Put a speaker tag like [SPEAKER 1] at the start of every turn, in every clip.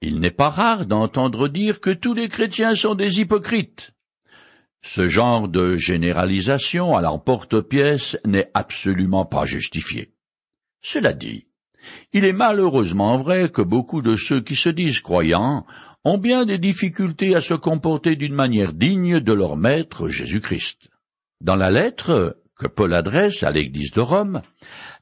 [SPEAKER 1] Il n'est pas rare d'entendre dire que tous les chrétiens sont des hypocrites. Ce genre de généralisation à l'emporte-pièce n'est absolument pas justifié. Cela dit, il est malheureusement vrai que beaucoup de ceux qui se disent croyants ont bien des difficultés à se comporter d'une manière digne de leur maître Jésus-Christ. Dans la lettre que Paul adresse à l'Église de Rome,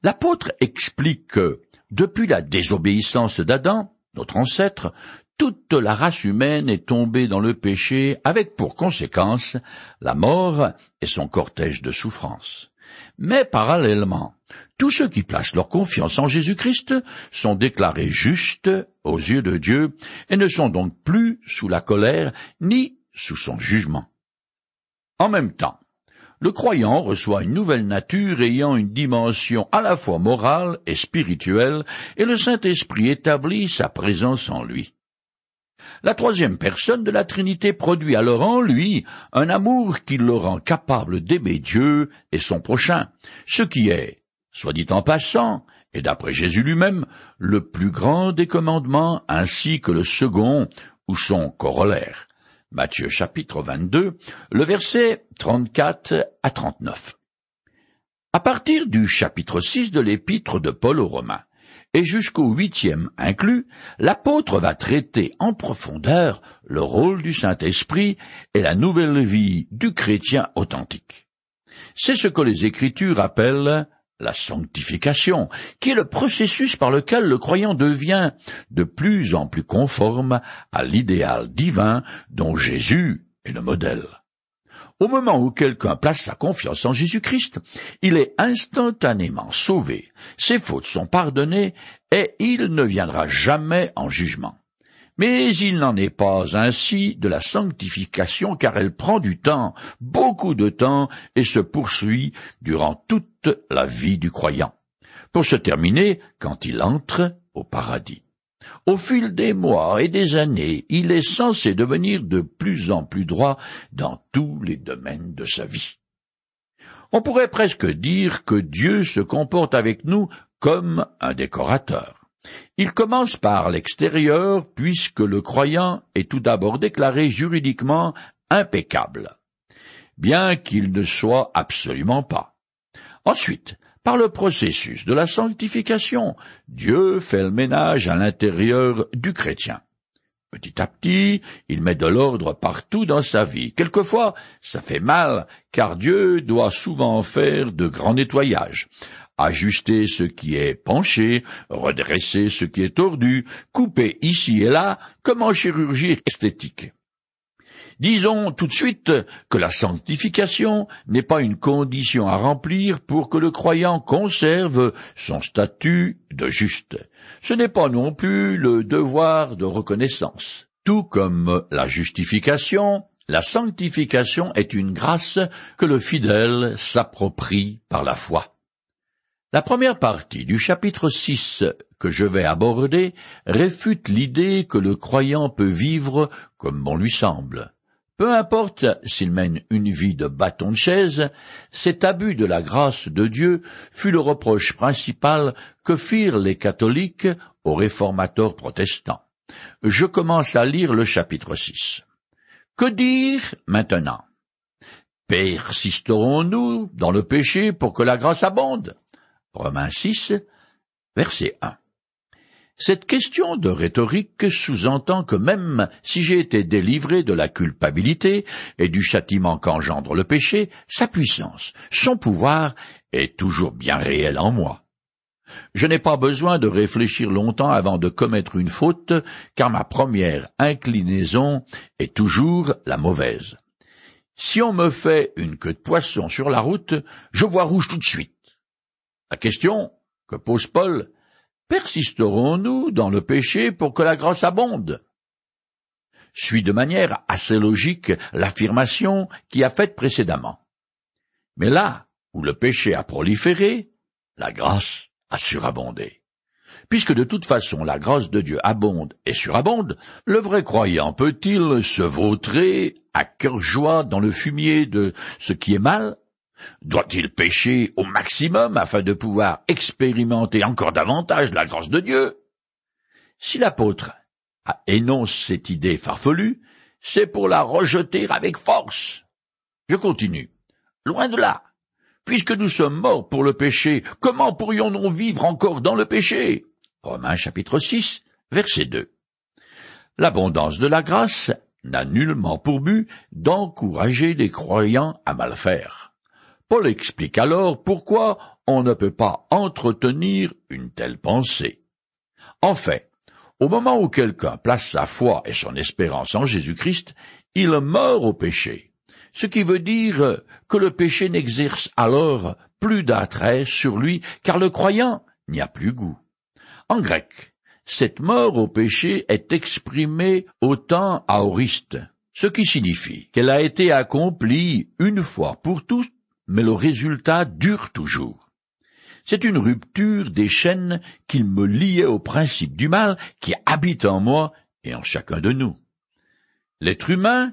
[SPEAKER 1] l'apôtre explique que, depuis la désobéissance d'Adam, notre ancêtre, toute la race humaine est tombée dans le péché avec pour conséquence la mort et son cortège de souffrances. Mais parallèlement, tous ceux qui placent leur confiance en Jésus-Christ sont déclarés justes aux yeux de Dieu et ne sont donc plus sous la colère ni sous son jugement. En même temps, le croyant reçoit une nouvelle nature ayant une dimension à la fois morale et spirituelle, et le Saint-Esprit établit sa présence en lui. La troisième personne de la Trinité produit alors en lui un amour qui le rend capable d'aimer Dieu et son prochain, ce qui est, soit dit en passant, et d'après Jésus lui-même, le plus grand des commandements ainsi que le second ou son corollaire. Matthieu chapitre 22, le verset 34 à 39. À partir du chapitre 6 de l'épître de Paul aux Romains, et jusqu'au huitième inclus, l'apôtre va traiter en profondeur le rôle du Saint-Esprit et la nouvelle vie du chrétien authentique. C'est ce que les Écritures appellent la sanctification, qui est le processus par lequel le croyant devient de plus en plus conforme à l'idéal divin dont Jésus est le modèle. Au moment où quelqu'un place sa confiance en Jésus-Christ, il est instantanément sauvé, ses fautes sont pardonnées, et il ne viendra jamais en jugement. Mais il n'en est pas ainsi de la sanctification car elle prend du temps, beaucoup de temps, et se poursuit durant toute la vie du croyant, pour se terminer quand il entre au paradis. Au fil des mois et des années, il est censé devenir de plus en plus droit dans tous les domaines de sa vie. On pourrait presque dire que Dieu se comporte avec nous comme un décorateur. Il commence par l'extérieur puisque le croyant est tout d'abord déclaré juridiquement impeccable, bien qu'il ne soit absolument pas. Ensuite, par le processus de la sanctification, Dieu fait le ménage à l'intérieur du chrétien. Petit à petit, il met de l'ordre partout dans sa vie. Quelquefois, ça fait mal, car Dieu doit souvent faire de grands nettoyages ajuster ce qui est penché, redresser ce qui est tordu, couper ici et là, comme en chirurgie esthétique. Disons tout de suite que la sanctification n'est pas une condition à remplir pour que le croyant conserve son statut de juste. Ce n'est pas non plus le devoir de reconnaissance. Tout comme la justification, la sanctification est une grâce que le fidèle s'approprie par la foi. La première partie du chapitre 6 que je vais aborder réfute l'idée que le croyant peut vivre comme bon lui semble. Peu importe s'il mène une vie de bâton de chaise, cet abus de la grâce de Dieu fut le reproche principal que firent les catholiques aux réformateurs protestants. Je commence à lire le chapitre 6. Que dire maintenant? Persisterons-nous dans le péché pour que la grâce abonde? Romains 6, verset 1. Cette question de rhétorique sous-entend que même si j'ai été délivré de la culpabilité et du châtiment qu'engendre le péché, sa puissance, son pouvoir est toujours bien réel en moi. Je n'ai pas besoin de réfléchir longtemps avant de commettre une faute, car ma première inclinaison est toujours la mauvaise. Si on me fait une queue de poisson sur la route, je vois rouge tout de suite. La question que pose Paul, persisterons-nous dans le péché pour que la grâce abonde? Suit de manière assez logique l'affirmation qui a faite précédemment. Mais là où le péché a proliféré, la grâce a surabondé. Puisque de toute façon la grâce de Dieu abonde et surabonde, le vrai croyant peut-il se vautrer à cœur joie dans le fumier de ce qui est mal? Doit-il pécher au maximum afin de pouvoir expérimenter encore davantage la grâce de Dieu? Si l'apôtre énonce cette idée farfelue, c'est pour la rejeter avec force. Je continue. Loin de là. Puisque nous sommes morts pour le péché, comment pourrions-nous vivre encore dans le péché? Romains chapitre 6, verset 2. L'abondance de la grâce n'a nullement pour but d'encourager les croyants à mal faire. Paul explique alors pourquoi on ne peut pas entretenir une telle pensée. En fait, au moment où quelqu'un place sa foi et son espérance en Jésus-Christ, il meurt au péché, ce qui veut dire que le péché n'exerce alors plus d'attrait sur lui, car le croyant n'y a plus goût. En grec, cette mort au péché est exprimée au temps aoriste, ce qui signifie qu'elle a été accomplie une fois pour tous, mais le résultat dure toujours. C'est une rupture des chaînes qu'il me liait au principe du mal qui habite en moi et en chacun de nous. L'être humain,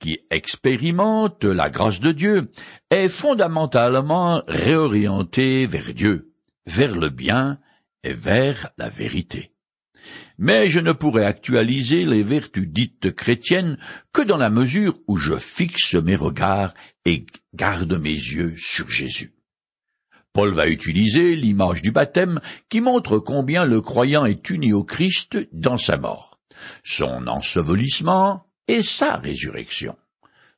[SPEAKER 1] qui expérimente la grâce de Dieu, est fondamentalement réorienté vers Dieu, vers le bien et vers la vérité. Mais je ne pourrai actualiser les vertus dites chrétiennes que dans la mesure où je fixe mes regards et garde mes yeux sur Jésus. Paul va utiliser l'image du baptême qui montre combien le croyant est uni au Christ dans sa mort, son ensevelissement et sa résurrection.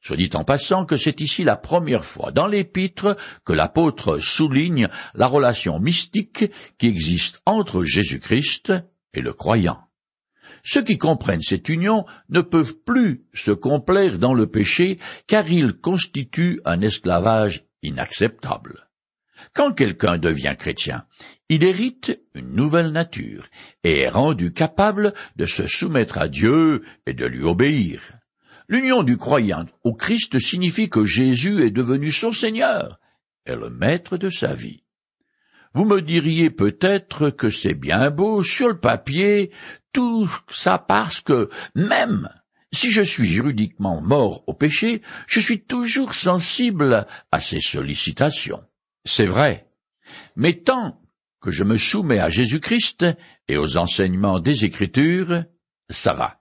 [SPEAKER 1] Soit dit en passant que c'est ici la première fois dans l'épître que l'apôtre souligne la relation mystique qui existe entre Jésus-Christ et le croyant. Ceux qui comprennent cette union ne peuvent plus se complaire dans le péché car il constitue un esclavage inacceptable. Quand quelqu'un devient chrétien, il hérite une nouvelle nature et est rendu capable de se soumettre à Dieu et de lui obéir. L'union du croyant au Christ signifie que Jésus est devenu son Seigneur et le maître de sa vie. Vous me diriez peut-être que c'est bien beau sur le papier, tout ça parce que même si je suis juridiquement mort au péché, je suis toujours sensible à ses sollicitations. C'est vrai. Mais tant que je me soumets à Jésus-Christ et aux enseignements des Écritures, ça va.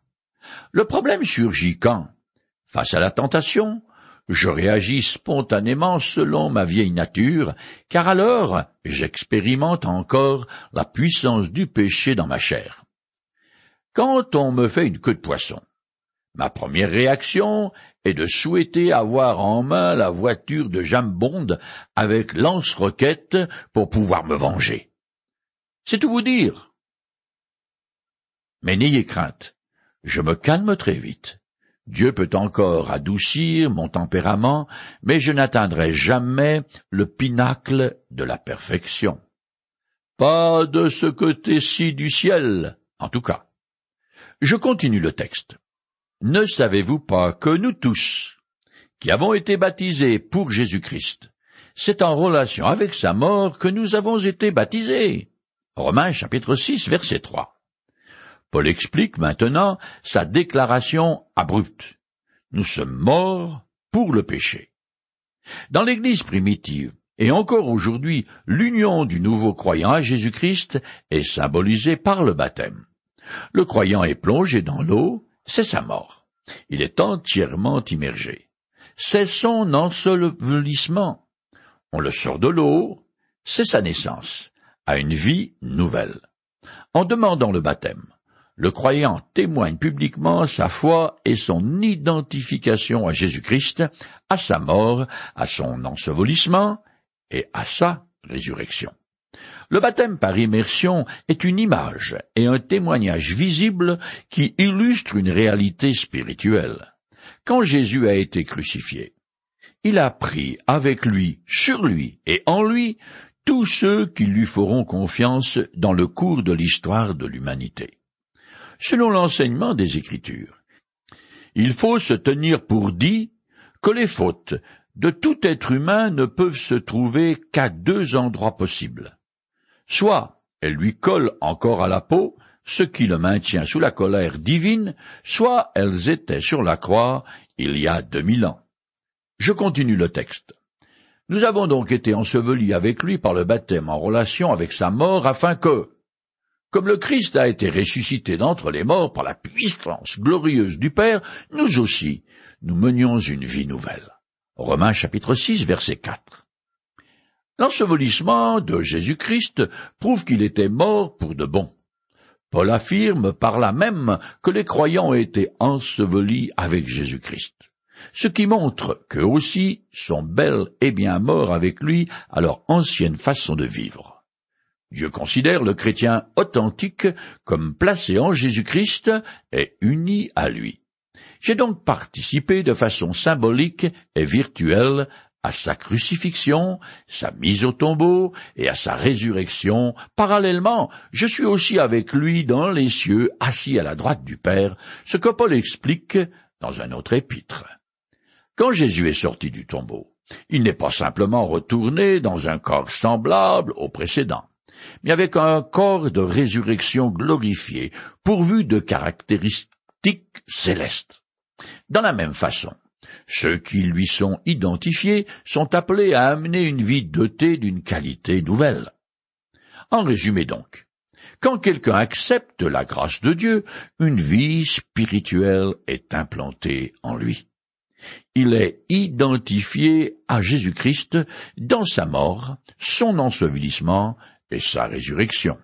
[SPEAKER 1] Le problème surgit quand, face à la tentation, je réagis spontanément selon ma vieille nature, car alors j'expérimente encore la puissance du péché dans ma chair. Quand on me fait une queue de poisson, ma première réaction est de souhaiter avoir en main la voiture de Jambonde avec lance-roquette pour pouvoir me venger. C'est tout vous dire. Mais n'ayez crainte, je me calme très vite. Dieu peut encore adoucir mon tempérament, mais je n'atteindrai jamais le pinacle de la perfection. Pas de ce côté-ci du ciel, en tout cas. Je continue le texte. Ne savez-vous pas que nous tous, qui avons été baptisés pour Jésus-Christ, c'est en relation avec sa mort que nous avons été baptisés? Romains chapitre 6 verset 3. Paul explique maintenant sa déclaration abrupte. Nous sommes morts pour le péché. Dans l'Église primitive, et encore aujourd'hui, l'union du nouveau croyant à Jésus-Christ est symbolisée par le baptême. Le croyant est plongé dans l'eau, c'est sa mort. Il est entièrement immergé. C'est son ensevelissement. On le sort de l'eau, c'est sa naissance, à une vie nouvelle. En demandant le baptême, le croyant témoigne publiquement sa foi et son identification à Jésus-Christ, à sa mort, à son ensevelissement et à sa résurrection. Le baptême par immersion est une image et un témoignage visible qui illustre une réalité spirituelle. Quand Jésus a été crucifié, il a pris avec lui, sur lui et en lui tous ceux qui lui feront confiance dans le cours de l'histoire de l'humanité selon l'enseignement des Écritures. Il faut se tenir pour dit que les fautes de tout être humain ne peuvent se trouver qu'à deux endroits possibles. Soit elles lui collent encore à la peau, ce qui le maintient sous la colère divine, soit elles étaient sur la croix il y a deux mille ans. Je continue le texte. Nous avons donc été ensevelis avec lui par le baptême en relation avec sa mort afin que, Comme le Christ a été ressuscité d'entre les morts par la puissance glorieuse du Père, nous aussi, nous menions une vie nouvelle. Romains chapitre 6 verset 4. L'ensevelissement de Jésus-Christ prouve qu'il était mort pour de bon. Paul affirme par là même que les croyants ont été ensevelis avec Jésus-Christ, ce qui montre qu'eux aussi sont bel et bien morts avec lui à leur ancienne façon de vivre. Dieu considère le chrétien authentique comme placé en Jésus-Christ et uni à lui. J'ai donc participé de façon symbolique et virtuelle à sa crucifixion, sa mise au tombeau et à sa résurrection. Parallèlement, je suis aussi avec lui dans les cieux, assis à la droite du Père, ce que Paul explique dans un autre épître. Quand Jésus est sorti du tombeau, il n'est pas simplement retourné dans un corps semblable au précédent mais avec un corps de résurrection glorifié, pourvu de caractéristiques célestes. Dans la même façon, ceux qui lui sont identifiés sont appelés à amener une vie dotée d'une qualité nouvelle. En résumé donc, quand quelqu'un accepte la grâce de Dieu, une vie spirituelle est implantée en lui. Il est identifié à Jésus-Christ dans sa mort, son ensevelissement et sa résurrection.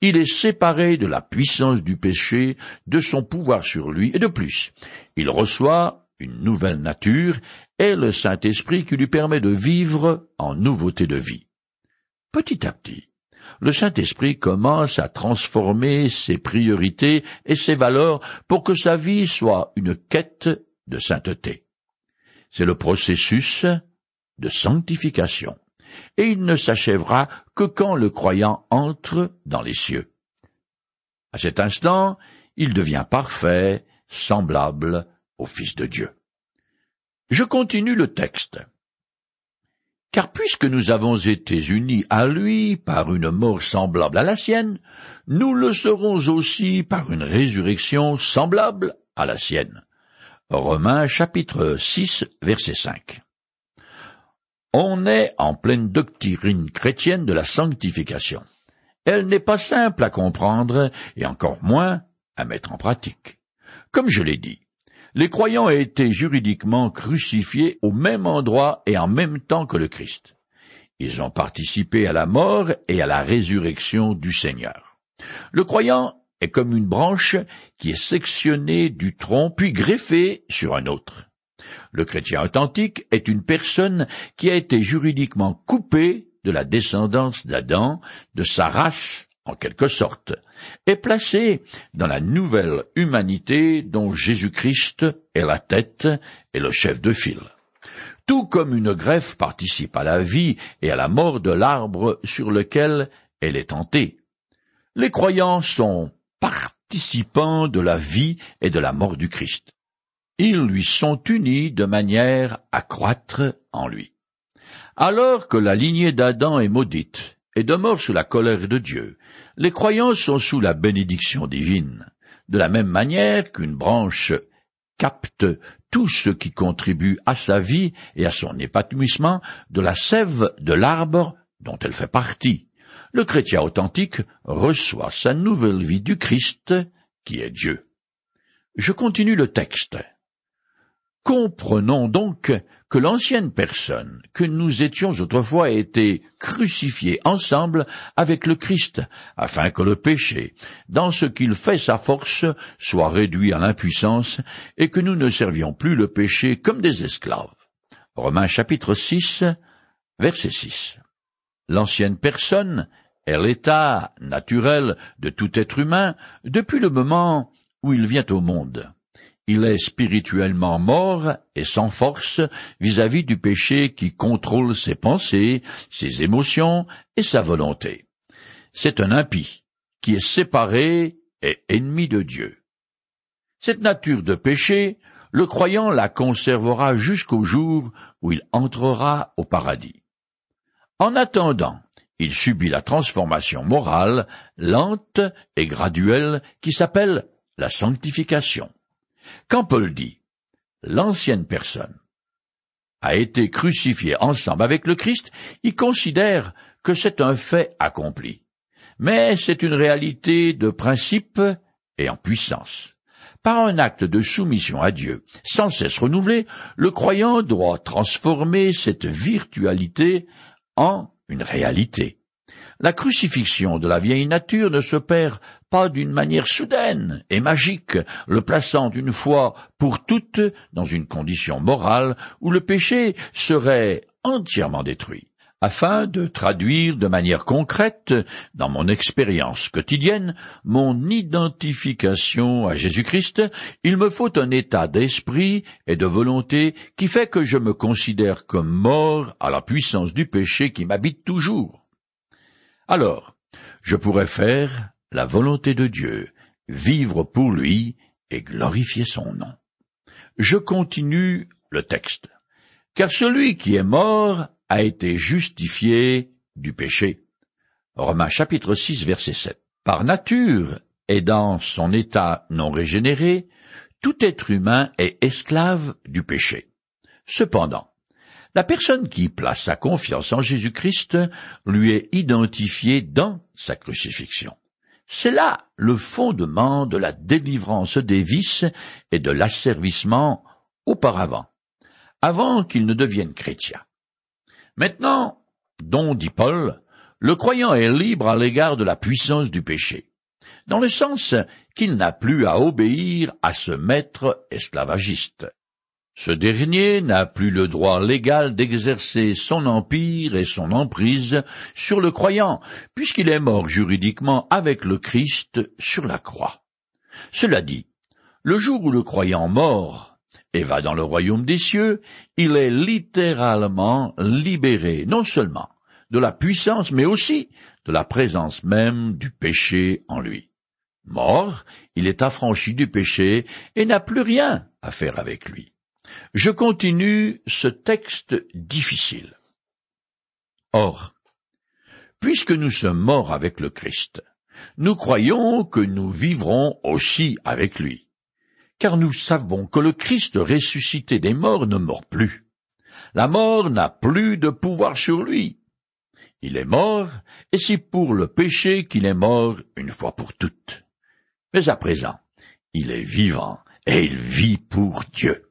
[SPEAKER 1] Il est séparé de la puissance du péché, de son pouvoir sur lui, et de plus, il reçoit une nouvelle nature et le Saint-Esprit qui lui permet de vivre en nouveauté de vie. Petit à petit, le Saint-Esprit commence à transformer ses priorités et ses valeurs pour que sa vie soit une quête de sainteté. C'est le processus de sanctification et il ne s'achèvera que quand le croyant entre dans les cieux. À cet instant, il devient parfait, semblable au Fils de Dieu. Je continue le texte. Car puisque nous avons été unis à lui par une mort semblable à la sienne, nous le serons aussi par une résurrection semblable à la sienne. Romains chapitre 6 verset 5. On est en pleine doctrine chrétienne de la sanctification. Elle n'est pas simple à comprendre et encore moins à mettre en pratique. Comme je l'ai dit, les croyants ont été juridiquement crucifiés au même endroit et en même temps que le Christ. Ils ont participé à la mort et à la résurrection du Seigneur. Le croyant est comme une branche qui est sectionnée du tronc puis greffée sur un autre. Le chrétien authentique est une personne qui a été juridiquement coupée de la descendance d'Adam, de sa race en quelque sorte, et placée dans la nouvelle humanité dont Jésus-Christ est la tête et le chef de file. Tout comme une greffe participe à la vie et à la mort de l'arbre sur lequel elle est tentée. Les croyants sont participants de la vie et de la mort du Christ ils lui sont unis de manière à croître en lui. Alors que la lignée d'Adam est maudite et demeure sous la colère de Dieu, les croyants sont sous la bénédiction divine, de la même manière qu'une branche capte tout ce qui contribue à sa vie et à son épanouissement de la sève de l'arbre dont elle fait partie. Le chrétien authentique reçoit sa nouvelle vie du Christ, qui est Dieu. Je continue le texte. Comprenons donc que l'ancienne personne que nous étions autrefois a été crucifiée ensemble avec le Christ, afin que le péché, dans ce qu'il fait sa force, soit réduit à l'impuissance, et que nous ne servions plus le péché comme des esclaves. Romains chapitre 6, verset 6. L'ancienne personne est l'état naturel de tout être humain depuis le moment où il vient au monde il est spirituellement mort et sans force vis-à-vis du péché qui contrôle ses pensées, ses émotions et sa volonté. C'est un impie qui est séparé et ennemi de Dieu. Cette nature de péché, le croyant la conservera jusqu'au jour où il entrera au paradis. En attendant, il subit la transformation morale, lente et graduelle, qui s'appelle la sanctification. Quand Paul dit l'ancienne personne a été crucifiée ensemble avec le Christ, il considère que c'est un fait accompli. mais c'est une réalité de principe et en puissance. Par un acte de soumission à Dieu, sans cesse renouvelé, le croyant doit transformer cette virtualité en une réalité. La crucifixion de la vieille nature ne se perd pas d'une manière soudaine et magique, le plaçant une fois pour toutes dans une condition morale où le péché serait entièrement détruit. Afin de traduire de manière concrète, dans mon expérience quotidienne, mon identification à Jésus-Christ, il me faut un état d'esprit et de volonté qui fait que je me considère comme mort à la puissance du péché qui m'habite toujours. Alors, je pourrais faire la volonté de Dieu, vivre pour lui et glorifier son nom. Je continue le texte. Car celui qui est mort a été justifié du péché. Romains chapitre 6 verset 7. Par nature et dans son état non régénéré, tout être humain est esclave du péché. Cependant, la personne qui place sa confiance en Jésus-Christ lui est identifiée dans sa crucifixion. C'est là le fondement de la délivrance des vices et de l'asservissement auparavant, avant qu'il ne devienne chrétien. Maintenant, dont dit Paul, le croyant est libre à l'égard de la puissance du péché, dans le sens qu'il n'a plus à obéir à ce maître esclavagiste. Ce dernier n'a plus le droit légal d'exercer son empire et son emprise sur le croyant, puisqu'il est mort juridiquement avec le Christ sur la croix. Cela dit, le jour où le croyant mort et va dans le royaume des cieux, il est littéralement libéré non seulement de la puissance, mais aussi de la présence même du péché en lui. Mort, il est affranchi du péché et n'a plus rien à faire avec lui. Je continue ce texte difficile. Or, puisque nous sommes morts avec le Christ, nous croyons que nous vivrons aussi avec lui, car nous savons que le Christ ressuscité des morts ne mord plus. La mort n'a plus de pouvoir sur lui. Il est mort, et c'est pour le péché qu'il est mort une fois pour toutes. Mais à présent, il est vivant, et il vit pour Dieu.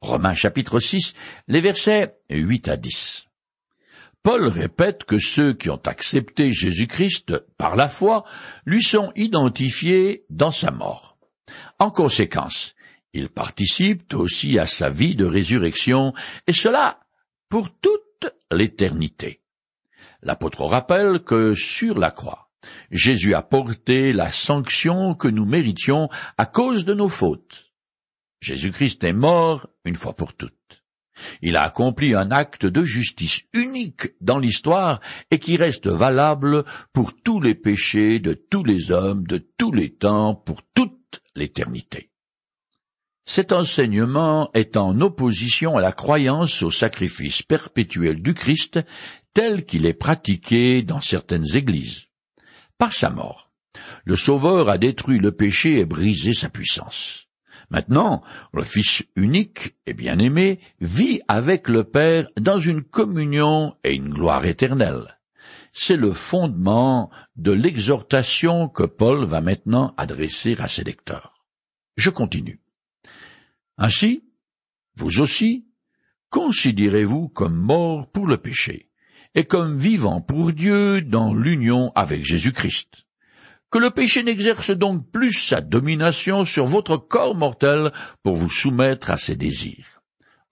[SPEAKER 1] Romains chapitre 6, les versets 8 à 10. Paul répète que ceux qui ont accepté Jésus-Christ par la foi lui sont identifiés dans sa mort. En conséquence, ils participent aussi à sa vie de résurrection, et cela pour toute l'éternité. L'apôtre rappelle que sur la croix, Jésus a porté la sanction que nous méritions à cause de nos fautes. Jésus-Christ est mort une fois pour toutes. Il a accompli un acte de justice unique dans l'histoire et qui reste valable pour tous les péchés de tous les hommes de tous les temps pour toute l'éternité. Cet enseignement est en opposition à la croyance au sacrifice perpétuel du Christ tel qu'il est pratiqué dans certaines églises. Par sa mort, le Sauveur a détruit le péché et brisé sa puissance. Maintenant, le Fils unique et bien-aimé vit avec le Père dans une communion et une gloire éternelle. C'est le fondement de l'exhortation que Paul va maintenant adresser à ses lecteurs. Je continue. Ainsi, vous aussi, considérez-vous comme morts pour le péché, et comme vivants pour Dieu dans l'union avec Jésus-Christ que le péché n'exerce donc plus sa domination sur votre corps mortel pour vous soumettre à ses désirs.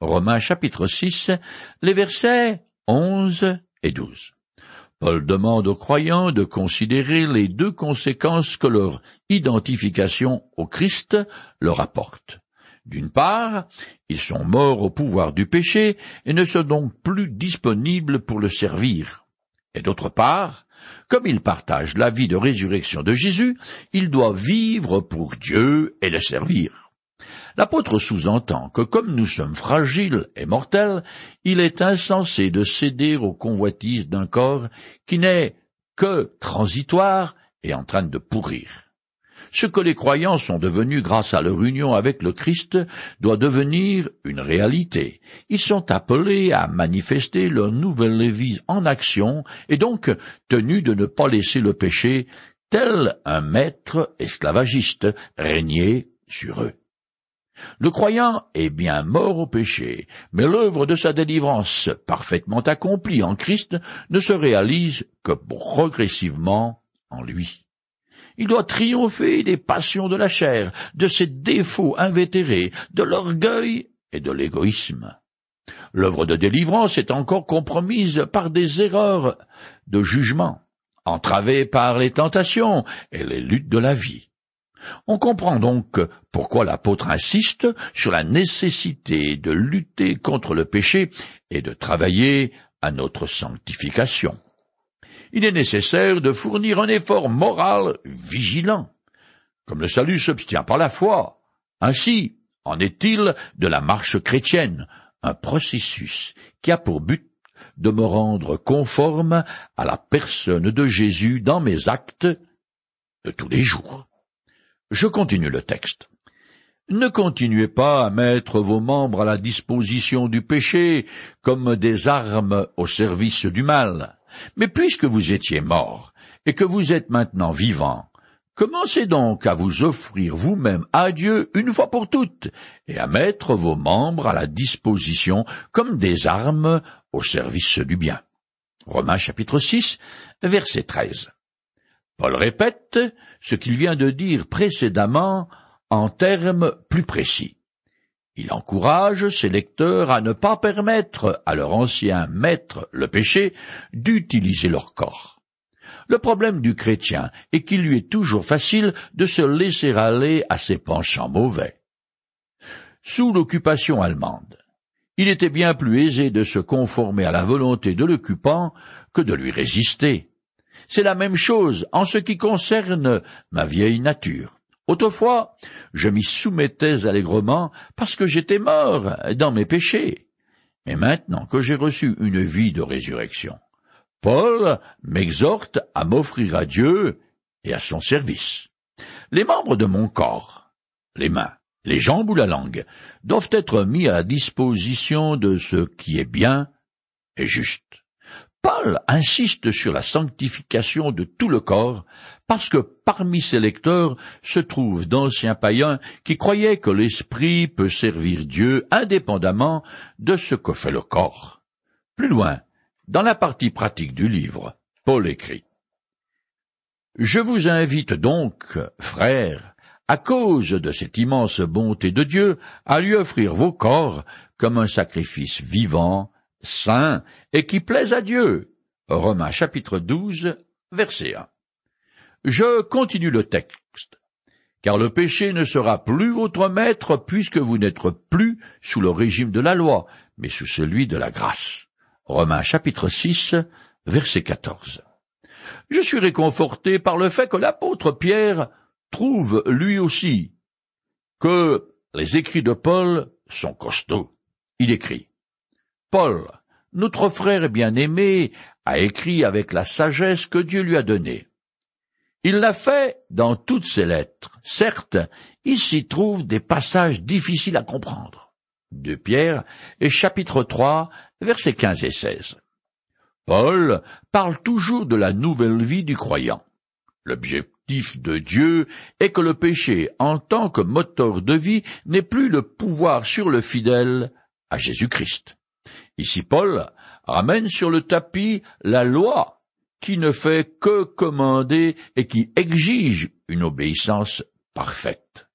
[SPEAKER 1] Romains chapitre 6, les versets 11 et 12. Paul demande aux croyants de considérer les deux conséquences que leur identification au Christ leur apporte. D'une part, ils sont morts au pouvoir du péché et ne sont donc plus disponibles pour le servir. Et d'autre part, comme il partage la vie de résurrection de Jésus, il doit vivre pour Dieu et le servir. L'apôtre sous-entend que comme nous sommes fragiles et mortels, il est insensé de céder aux convoitises d'un corps qui n'est que transitoire et en train de pourrir. Ce que les croyants sont devenus grâce à leur union avec le Christ doit devenir une réalité. Ils sont appelés à manifester leur nouvelle vie en action et donc tenus de ne pas laisser le péché, tel un maître esclavagiste, régner sur eux. Le croyant est bien mort au péché, mais l'œuvre de sa délivrance parfaitement accomplie en Christ ne se réalise que progressivement en lui. Il doit triompher des passions de la chair, de ses défauts invétérés, de l'orgueil et de l'égoïsme. L'œuvre de délivrance est encore compromise par des erreurs de jugement, entravée par les tentations et les luttes de la vie. On comprend donc pourquoi l'apôtre insiste sur la nécessité de lutter contre le péché et de travailler à notre sanctification. Il est nécessaire de fournir un effort moral vigilant. Comme le salut s'obtient par la foi, ainsi en est-il de la marche chrétienne, un processus qui a pour but de me rendre conforme à la personne de Jésus dans mes actes de tous les jours. Je continue le texte. Ne continuez pas à mettre vos membres à la disposition du péché comme des armes au service du mal. Mais puisque vous étiez mort, et que vous êtes maintenant vivant, commencez donc à vous offrir vous-même à Dieu une fois pour toutes, et à mettre vos membres à la disposition comme des armes au service du bien. Romains chapitre 6, verset 13. Paul répète ce qu'il vient de dire précédemment en termes plus précis. Il encourage ses lecteurs à ne pas permettre à leur ancien maître, le péché, d'utiliser leur corps. Le problème du chrétien est qu'il lui est toujours facile de se laisser aller à ses penchants mauvais. Sous l'occupation allemande, il était bien plus aisé de se conformer à la volonté de l'occupant que de lui résister. C'est la même chose en ce qui concerne ma vieille nature. Autrefois, je m'y soumettais allègrement parce que j'étais mort dans mes péchés. Mais maintenant que j'ai reçu une vie de résurrection, Paul m'exhorte à m'offrir à Dieu et à son service. Les membres de mon corps, les mains, les jambes ou la langue, doivent être mis à disposition de ce qui est bien et juste. Paul insiste sur la sanctification de tout le corps, parce que parmi ses lecteurs se trouvent d'anciens païens qui croyaient que l'esprit peut servir Dieu indépendamment de ce que fait le corps. Plus loin, dans la partie pratique du livre, Paul écrit Je vous invite donc, frères, à cause de cette immense bonté de Dieu, à lui offrir vos corps comme un sacrifice vivant, saint et qui plaise à Dieu. Romains chapitre 12, verset 1. Je continue le texte. Car le péché ne sera plus votre maître puisque vous n'êtes plus sous le régime de la loi, mais sous celui de la grâce. Romains chapitre 6, verset 14. Je suis réconforté par le fait que l'apôtre Pierre trouve lui aussi que les écrits de Paul sont costauds. Il écrit Paul, notre frère bien-aimé, a écrit avec la sagesse que Dieu lui a donnée. Il l'a fait dans toutes ses lettres. Certes, il s'y trouve des passages difficiles à comprendre. De Pierre et chapitre 3, versets 15 et 16. Paul parle toujours de la nouvelle vie du croyant. L'objectif de Dieu est que le péché, en tant que moteur de vie, n'ait plus le pouvoir sur le fidèle à Jésus-Christ. Ici Paul ramène sur le tapis la loi qui ne fait que commander et qui exige une obéissance parfaite.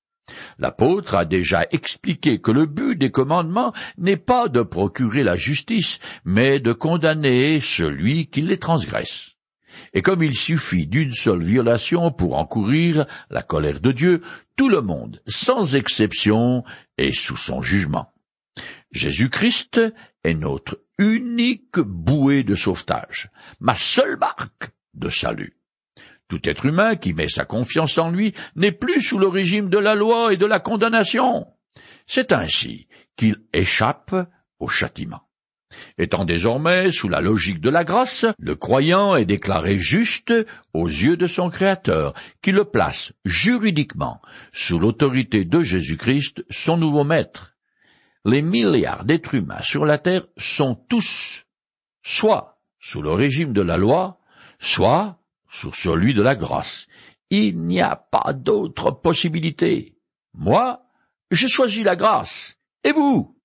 [SPEAKER 1] L'apôtre a déjà expliqué que le but des commandements n'est pas de procurer la justice, mais de condamner celui qui les transgresse. Et comme il suffit d'une seule violation pour encourir la colère de Dieu, tout le monde, sans exception, est sous son jugement. Jésus-Christ est notre unique bouée de sauvetage, ma seule marque de salut. Tout être humain qui met sa confiance en lui n'est plus sous le régime de la loi et de la condamnation. C'est ainsi qu'il échappe au châtiment. Étant désormais sous la logique de la grâce, le croyant est déclaré juste aux yeux de son Créateur, qui le place juridiquement sous l'autorité de Jésus-Christ, son nouveau maître. Les milliards d'êtres humains sur la terre sont tous soit sous le régime de la loi, soit sous celui de la grâce. Il n'y a pas d'autre possibilité. Moi, j'ai choisi la grâce. Et vous?